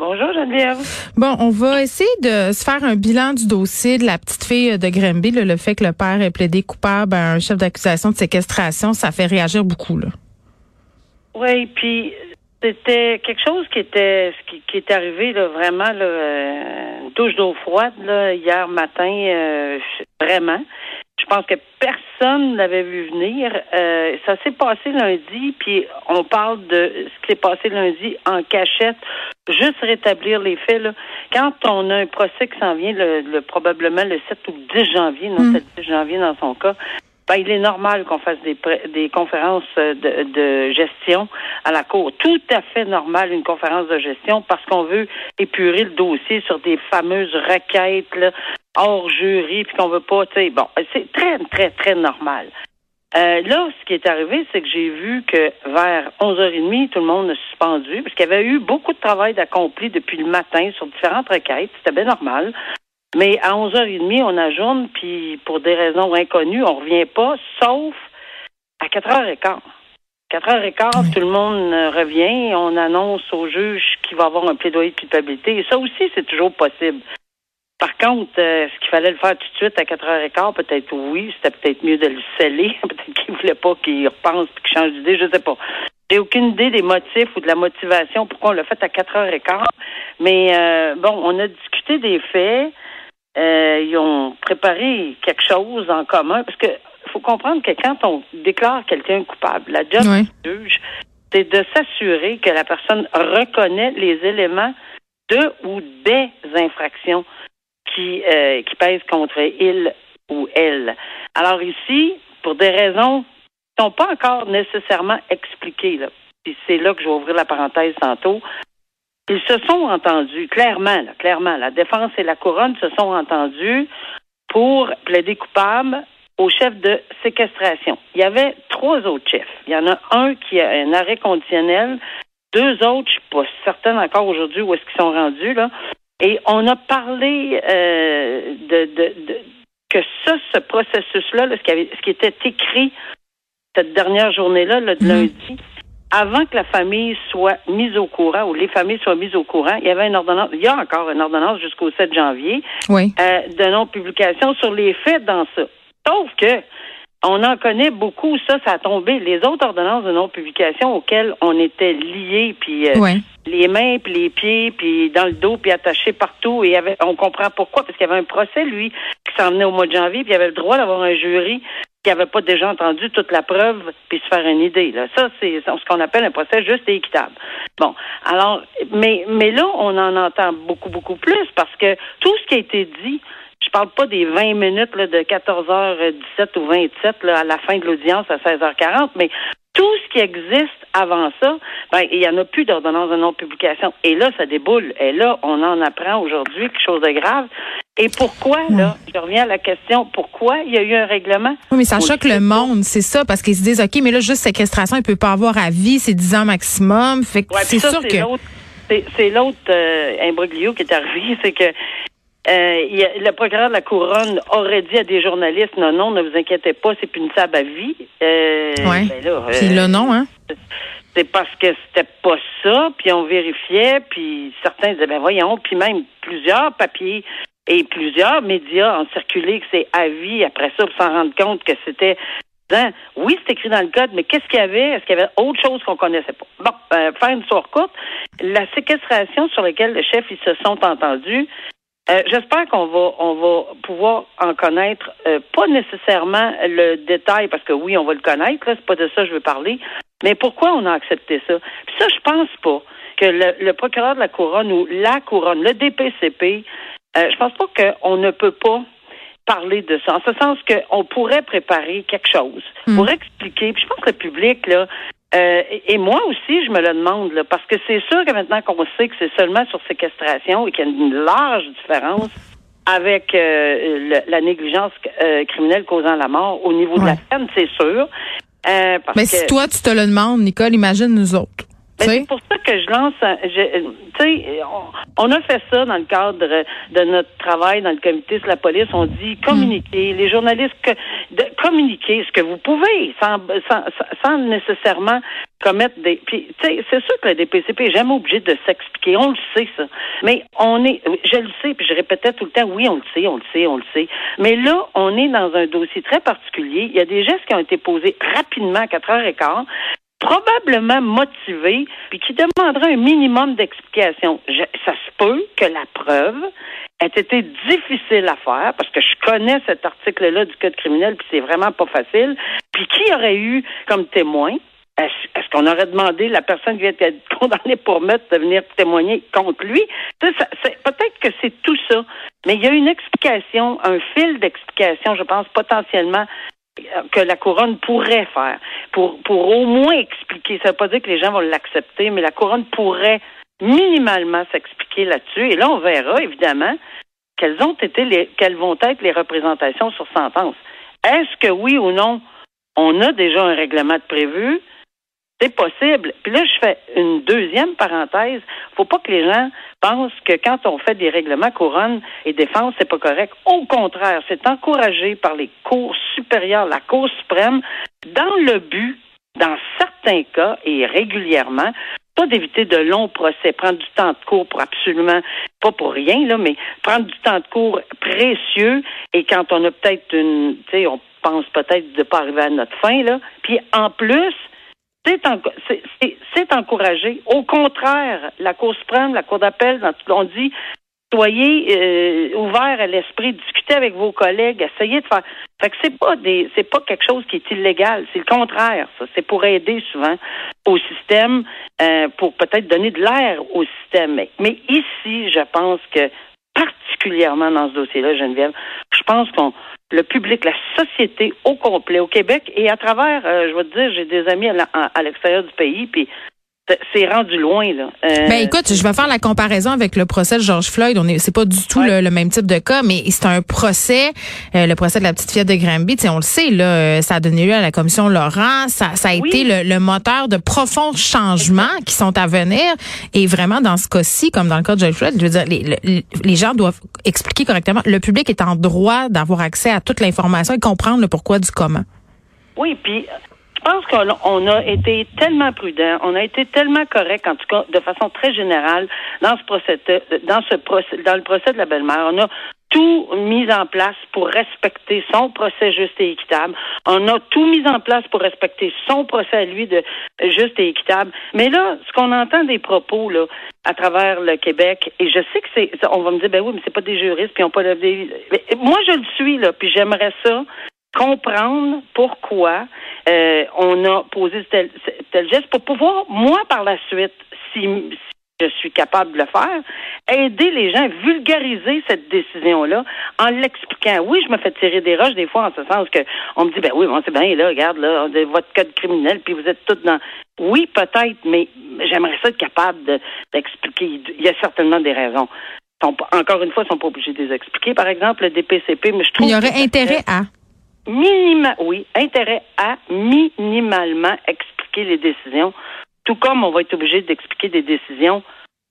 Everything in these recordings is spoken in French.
Bonjour, Geneviève. Bon, on va essayer de se faire un bilan du dossier de la petite fille de Granby, là, le fait que le père ait plaidé coupable à un chef d'accusation de séquestration, ça fait réagir beaucoup, là. Oui, puis c'était quelque chose qui était qui, qui est arrivé là, vraiment là, euh, une douche d'eau froide là, hier matin, euh, vraiment. Je pense que personne l'avait vu venir. Euh, ça s'est passé lundi, puis on parle de ce qui s'est passé lundi en cachette. Juste rétablir les faits. Là. Quand on a un procès qui s'en vient, le, le- probablement le 7 ou le 10 janvier, non, c'est le 10 janvier dans son cas, ben, il est normal qu'on fasse des, des conférences euh, de, de gestion à la Cour. Tout à fait normal, une conférence de gestion, parce qu'on veut épurer le dossier sur des fameuses requêtes là, hors jury, puis qu'on veut pas, tu sais, bon, c'est très, très, très normal. Euh, là, ce qui est arrivé, c'est que j'ai vu que vers 11h30, tout le monde a suspendu, parce qu'il y avait eu beaucoup de travail d'accompli depuis le matin sur différentes requêtes. C'était bien normal. Mais à 11h30, on ajourne, puis pour des raisons inconnues, on revient pas, sauf à 4h15. 4h15, tout le monde euh, revient, on annonce au juge qu'il va avoir un plaidoyer de culpabilité. Et ça aussi, c'est toujours possible. Par contre, euh, est-ce qu'il fallait le faire tout de suite à 4h15? Peut-être oui. C'était peut-être mieux de le sceller. peut-être qu'il voulait pas qu'il repense et qu'il change d'idée. Je sais pas. J'ai aucune idée des motifs ou de la motivation pourquoi on l'a fait à 4h15. Mais euh, bon, on a discuté des faits. Euh, ils ont préparé quelque chose en commun. Parce que faut comprendre que quand on déclare quelqu'un coupable, la job Oui. du juge, c'est de s'assurer que la personne reconnaît les éléments de ou des infractions qui, euh, qui pèsent contre il ou elle. Alors ici, pour des raisons qui ne sont pas encore nécessairement expliquées, là, c'est là que je vais ouvrir la parenthèse tantôt, ils se sont entendus, clairement, là, clairement, la défense et la couronne se sont entendus pour plaider coupable au chef de séquestration. Il y avait trois autres chefs. Il y en a un qui a un arrêt conditionnel, deux autres, je suis pas certaine encore aujourd'hui où est-ce qu'ils sont rendus, là. Et on a parlé euh, de, de, de- que ça, ce processus-là, là, ce, qui avait, ce qui était écrit cette dernière journée-là, là, de lundi, avant que la famille soit mise au courant ou les familles soient mises au courant, il y avait une ordonnance, il y a encore une ordonnance jusqu'au 7 janvier Oui. euh, de non-publication sur les faits dans ça. Sauf que on en connaît beaucoup, ça, ça a tombé. Les autres ordonnances de non-publication auxquelles on était liés, puis euh, Ouais. les mains, puis les pieds, puis dans le dos, puis attachés partout, et avait, on comprend pourquoi, parce qu'il y avait un procès, lui, qui s'en venait au mois de janvier, puis il avait le droit d'avoir un jury qui n'avait pas déjà entendu toute la preuve, puis se faire une idée. Là. Ça, c'est ce qu'on appelle un procès juste et équitable. Bon, alors, mais, mais là, on en entend beaucoup, beaucoup plus, parce que tout ce qui a été dit, je parle pas des 20 minutes là, de 14h17 ou 27 là, à la fin de l'audience à 16h40, mais tout ce qui existe avant ça, ben, il y en a plus d'ordonnance de non-publication. Et là, ça déboule. Et là, on en apprend aujourd'hui quelque chose de grave. Et pourquoi, là, je reviens à la question, pourquoi il y a eu un règlement? Oui, mais ça On choque le monde, c'est ça, parce qu'ils se disent, OK, mais là, juste séquestration, il peut pas avoir à vie, c'est 10 ans maximum. Fait que Ouais, c'est sûr c'est que. c'est l'autre euh, imbroglio qui est arrivé, c'est que euh, le procureur de la couronne aurait dit à des journalistes non, non, ne vous inquiétez pas, c'est punissable à vie. Euh, Ouais. ben là, Puis euh, là, non, hein? c'est parce que c'était pas ça, puis on vérifiait, puis certains disaient, ben voyons, puis même plusieurs papiers et plusieurs médias ont circulé que c'est à vie après ça pour s'en rendre compte que c'était Hein? Oui, c'est écrit dans le code, mais qu'est-ce qu'il y avait? Est-ce qu'il y avait autre chose qu'on connaissait pas? Bon, euh, faire une histoire courte, la séquestration sur laquelle le chef ils se sont entendus, euh, j'espère qu'on va on va pouvoir en connaître euh, pas nécessairement le détail parce que oui on va le connaître c'est pas de ça que je veux parler mais pourquoi on a accepté ça? Puis ça je pense pas que le, le procureur de la couronne ou la couronne le DPCP euh, je pense pas qu'on ne peut pas parler de ça en ce sens qu'on pourrait préparer quelque chose pour expliquer. Puis je pense que le public là euh, et, et moi aussi, je me le demande, là, parce que c'est sûr que maintenant qu'on sait que c'est seulement sur séquestration et qu'il y a une large différence avec euh, le- la négligence euh, criminelle causant la mort au niveau de la peine, c'est sûr. Euh, parce Mais que- si toi, tu te le demandes, Nicole, imagine nous autres. Sais? c'est pour ça que je lance. un- je- Tu sais, on, on a fait ça dans le cadre de notre travail dans le comité sur la police. On dit communiquer, les journalistes, que, de, communiquer ce que vous pouvez, sans, sans, sans nécessairement commettre des. Puis, tu sais, c'est sûr que le DPCP est jamais obligé de s'expliquer. On le sait ça. Mais on est, je le sais, puis je répétais tout le temps, oui, on le sait, on le sait, on le sait. Mais là, on est dans un dossier très particulier. Il y a des gestes qui ont été posés rapidement à 4 heures et quart probablement motivé, puis qui demanderait un minimum d'explication. Ça se peut que la preuve ait été difficile à faire, parce que je connais cet article-là du Code criminel, puis c'est vraiment pas facile. Puis qui aurait eu comme témoin? Est-ce qu'on aurait demandé la personne qui vient d'être condamnée pour meurtre de venir témoigner contre lui? Peut-être que c'est tout ça. Mais il y a une explication, un fil d'explication, je pense, potentiellement que la couronne pourrait faire pour, pour au moins expliquer. Ça ne veut pas dire que les gens vont l'accepter, mais la couronne pourrait minimalement s'expliquer là-dessus. Et là, on verra, évidemment, quelles ont été les, quelles vont être les représentations sur sentence. Est-ce que oui ou non, on a déjà un règlement de prévu? C'est possible. Puis là, je fais une deuxième parenthèse. Faut pas que les gens pensent que quand on fait des règlements couronne et défense, c'est pas correct. Au contraire, c'est encouragé par les cours supérieures, la Cour suprême, dans le but, dans certains cas et régulièrement, pas d'éviter de longs procès, prendre du temps de cours pour absolument, pas pour rien, là, mais prendre du temps de cours précieux et quand on a peut-être une, tu sais, on pense peut-être de pas arriver à notre fin, là. Puis en plus, c'est en- c'est- c'est- c'est encouragé. Au contraire, la Cour suprême, la Cour d'appel, dans tout- on dit soyez euh, ouverts à l'esprit, discutez avec vos collègues, essayez de faire. Fait que c'est pas des, c'est pas quelque chose qui est illégal, c'est le contraire. Ça, c'est pour aider souvent au système, euh, pour peut-être donner de l'air au système. Mais, mais ici, je pense que particulièrement dans ce dossier-là, Geneviève, je pense qu'on le public, la société au complet au Québec. Et à travers, euh, je vais te dire, j'ai des amis à l'extérieur du pays, puis c'est- rendu loin là. Euh, Ben écoute, je vais faire la comparaison avec le procès de George Floyd. On est, c'est pas du tout Ouais. le, le même type de cas, mais c'est un procès, euh, le procès de la petite fillette de Granby. On le sait là, euh, ça a donné lieu à la commission Laurent. Ça, ça a Oui. été le, le moteur de profonds changements qui sont à venir. Et vraiment dans ce cas-ci, comme dans le cas de George Floyd, je veux dire, les, les- les gens doivent expliquer correctement. Le public est en droit d'avoir accès à toute l'information et comprendre le pourquoi du comment. Oui, puis pense qu'on on a été tellement prudent, on a été tellement correct, en tout cas de façon très générale, dans ce procès, dans ce procès, dans le procès de la belle-mère. On a tout mis en place pour respecter son procès juste et équitable. On a tout mis en place pour respecter son procès à lui de juste et équitable. Mais là, ce qu'on entend des propos là à travers le Québec, et je sais que c'est, on va me dire ben oui, mais c'est pas des juristes, puis on pas mais moi je le suis là, puis j'aimerais ça comprendre pourquoi euh, on a posé tel, tel geste pour pouvoir, moi, par la suite, si, si je suis capable de le faire, aider les gens à vulgariser cette décision-là en l'expliquant. Oui, je me fais tirer des roches des fois en ce sens que on me dit, ben oui, bon, c'est bien, là, regarde, là, votre code criminel, puis vous êtes tous dans... Oui, peut-être, mais j'aimerais ça être capable de- d'expliquer. Il y a certainement des raisons. Encore une fois, ils sont pas obligés de les expliquer. Par exemple, le DPCP, mais je trouve Il y aurait intérêt à. Minima, oui, intérêt à minimalement expliquer les décisions, tout comme on va être obligé d'expliquer des décisions,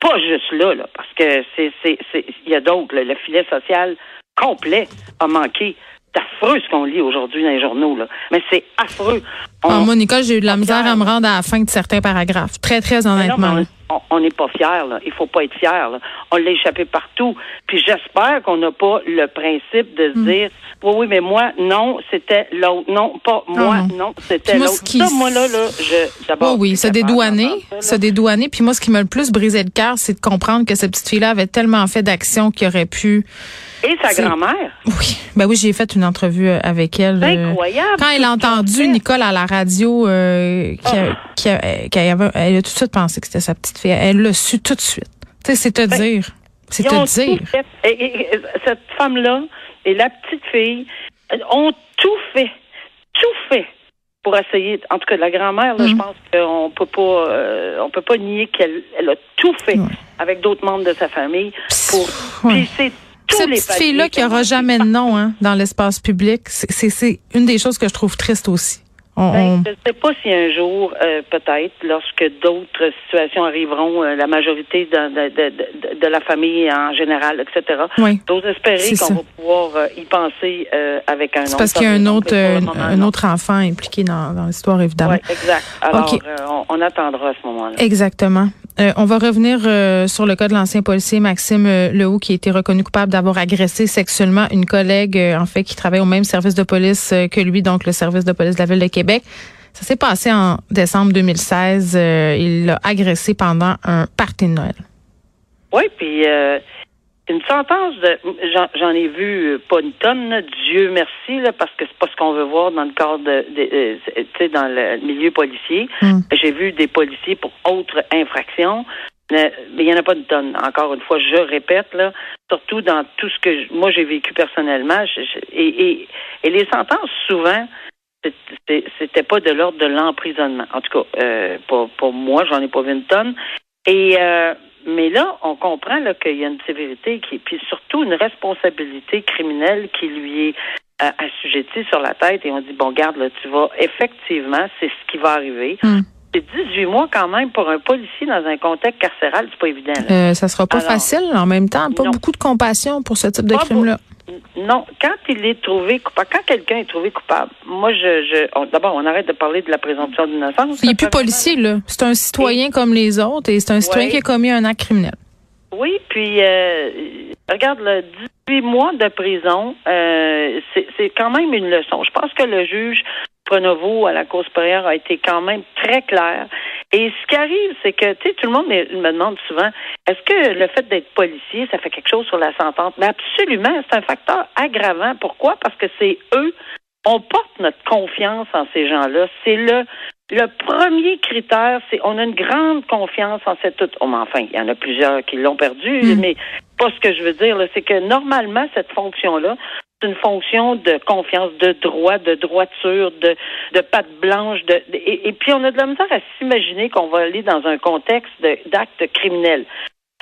pas juste là, là parce que c'est, c'est, il y a d'autres, le filet social complet a manqué. C'est affreux ce qu'on lit aujourd'hui dans les journaux, là. Mais c'est affreux. On- Ah, moi, Nicole, j'ai eu de la misère à me rendre à la fin de certains paragraphes. Très, très non, honnêtement. on- n'est pas fiers, là. Il faut pas être fier. On l'a échappé partout. Puis j'espère qu'on n'a pas le principe de se Hmm. dire, oui, oui, mais moi, non, c'était l'autre. Non, pas moi, non. non, c'était l'autre. qui- Ça, moi, là, là, je, d'abord. Oh oui, je se dédouaner, se dédouaner. Puis moi, ce qui m'a le plus brisé le cœur, c'est de comprendre que cette petite fille-là avait tellement fait d'actions qu'il aurait pu. Et sa grand-mère. Oui, ben oui, j'ai fait une entrevue euh, avec elle. Euh, incroyable. Quand elle a entendu. Nicole à la radio, euh, qui Ah. qui a- elle a tout de suite pensé que c'était sa petite fille. Elle l'a su tout de suite. Tu sais, c'est te Ben, dire. C'est te dire. tout fait. Et, et- et cette femme-là et la petite fille ont tout fait, tout fait pour essayer. En tout cas, la grand-mère, là, Mm. je pense qu'on peut pas, euh, on peut pas nier qu'elle elle a tout fait Ouais. avec d'autres membres de sa famille pour. Ouais. Puis c'est Cette petite fille-là qui aura jamais de nom hein, dans l'espace public, c'est une des choses que je trouve triste aussi. Ben, je ne sais pas si un jour, euh, peut-être, lorsque d'autres situations arriveront, euh, la majorité de, de, de, de, la famille en général, etc. Oui. Espérer qu'on va pouvoir euh, y penser avec un autre. parce qu'il y a un autre, un, autre enfant impliqué dans, dans l'histoire, évidemment. Oui, exact. Alors, on, on, attendra à ce moment-là. Exactement. On va revenir sur le cas de l'ancien policier Maxime Lehoux, qui a été reconnu coupable d'avoir agressé sexuellement une collègue, en fait, qui travaille au même service de police que lui, donc le service de police de la Ville de Québec. Ça s'est passé en décembre 2016. Euh, il l'a agressé pendant un party de Noël. Oui, puis euh, une sentence de j'en ai vu pas une tonne, Dieu merci, là, parce que c'est pas ce qu'on veut voir dans le cadre de, euh, tu sais, dans le milieu policier. Hmm. J'ai vu des policiers pour autres infractions. Mais il n'y en a pas une tonne. Encore une fois, je répète, là, surtout dans tout ce que moi j'ai vécu personnellement. et, et les sentences, souvent, c'était pas de l'ordre de l'emprisonnement. En tout cas, euh, pour, pour moi, j'en ai pas vu une tonne. Et euh, mais là, on comprend qu'il y a une sévérité qui, puis surtout une responsabilité criminelle qui lui est euh, assujettie sur la tête. Et on dit bon, garde là, tu vas effectivement, c'est ce qui va arriver. Hmm. C'est 18 mois quand même pour un policier dans un contexte carcéral, c'est pas évident. Euh, ça sera pas facile en même temps. Pas beaucoup de compassion pour ce type de crime-là. Non, quand il est trouvé coupable, quand quelqu'un est trouvé coupable, moi, je, je d'abord, on arrête de parler de la présomption d'innocence. Il n'est plus policier, là. C'est un citoyen comme les autres et c'est un citoyen qui a commis un acte criminel. Oui, puis euh, regarde, le 18 mois de prison, euh, c'est quand même une leçon. Je pense que le juge Pronovo à la Cour supérieure a été quand même très clair. Et ce qui arrive, c'est que, tu sais, tout le monde me demande souvent, est-ce que le fait d'être policier, ça fait quelque chose sur la sentence? Mais absolument, c'est un facteur aggravant. Pourquoi? Parce que c'est eux, on porte notre confiance en ces gens-là. C'est le, le premier critère, c'est on a une grande confiance en cette... Oh, enfin, il y en a plusieurs qui l'ont perdu, hmm. mais pas ce que je veux dire, c'est que normalement, cette fonction-là, une fonction de confiance, de droit, de droiture, de, de patte blanche. De, et, puis, on a de la misère à s'imaginer qu'on va aller dans un contexte d'actes criminels.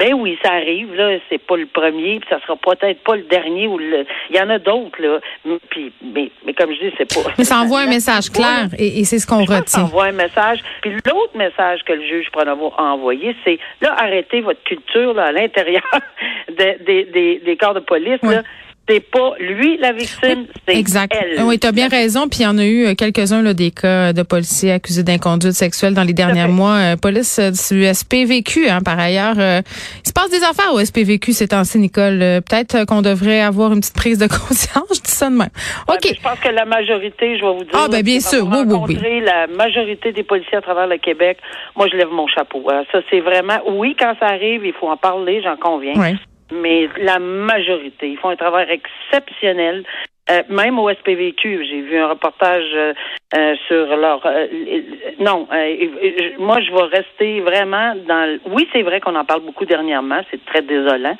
Ben oui, ça arrive, là, c'est pas le premier, puis ça sera peut-être pas le dernier ou le. Il y en a d'autres, là. Puis, mais, mais comme je dis, c'est pas. Mais ça envoie un message clair et, c'est ce qu'on retient. Ça envoie un message. Puis l'autre message que le juge Pronovo a envoyé, c'est là, arrêtez votre culture là, à l'intérieur des, des, des, corps de police, là c'est pas lui la victime, c'est exact. elle. Oui, tu as bien raison. Puis il y en a eu euh, quelques-uns là, des cas de policiers accusés d'inconduite sexuelle dans les derniers mois. Euh, police euh, du SPVQ, hein, par ailleurs. il se passe des affaires au SPVQ ces temps-ci, Nicole. Peut-être qu'on devrait avoir une petite prise de conscience. Je dis ça de même. OK. je pense que la majorité, je vais vous dire. Ah, ben bien sûr. Oui, oui, oui. La majorité des policiers à travers le Québec, moi, je lève mon chapeau. Hein. Ça, c'est vraiment, oui, quand ça arrive, il faut en parler, j'en conviens. Oui mais la majorité. Ils font un travail exceptionnel. Euh, même au SPVQ, j'ai vu un reportage euh, euh, sur leur. non, moi je vais rester vraiment dans. Oui, c'est vrai qu'on en parle beaucoup dernièrement, c'est très désolant.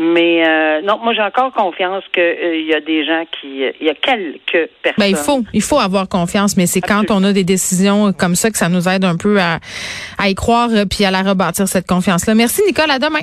Mais non, moi j'ai encore confiance qu'il y a des gens qui, il y a quelques personnes. Ben, il faut, il faut avoir confiance, mais c'est quand on a des décisions comme ça que ça nous aide un peu à, à y croire puis à la rebâtir cette confiance-là. Merci Nicole, à demain.